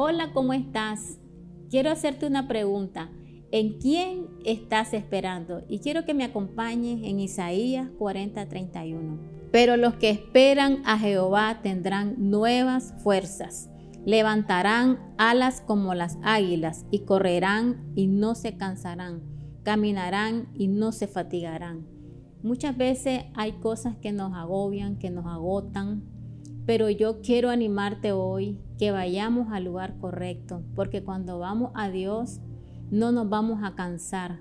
Hola, ¿cómo estás? Quiero hacerte una pregunta. ¿En quién estás esperando? Y quiero que me acompañes en Isaías 40:31. Pero los que esperan a Jehová tendrán nuevas fuerzas. Levantarán alas como las águilas y correrán y no se cansarán. Caminarán y no se fatigarán. Muchas veces hay cosas que nos agobian, que nos agotan, pero yo quiero animarte hoy que vayamos al lugar correcto, porque cuando vamos a Dios no nos vamos a cansar.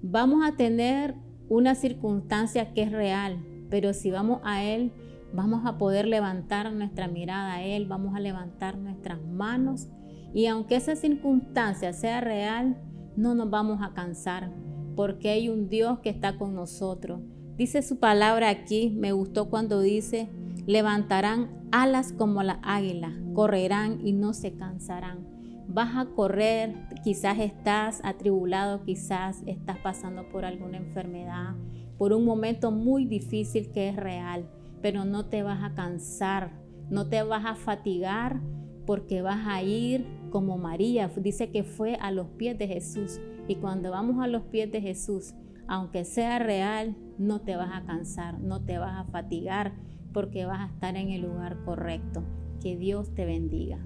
Vamos a tener una circunstancia que es real, pero si vamos a Él, vamos a poder levantar nuestra mirada a Él, vamos a levantar nuestras manos y aunque esa circunstancia sea real, no nos vamos a cansar, porque hay un Dios que está con nosotros. Dice su palabra aquí, me gustó cuando dice, levantarán alas como la águila, correrán y no se cansarán. Vas a correr, quizás estás atribulado, quizás estás pasando por alguna enfermedad, por un momento muy difícil que es real, pero no te vas a cansar, no te vas a fatigar porque vas a ir como María. Dice que fue a los pies de Jesús y cuando vamos a los pies de Jesús, aunque sea real, no te vas a cansar, no te vas a fatigar porque vas a estar en el lugar correcto. Que Dios te bendiga.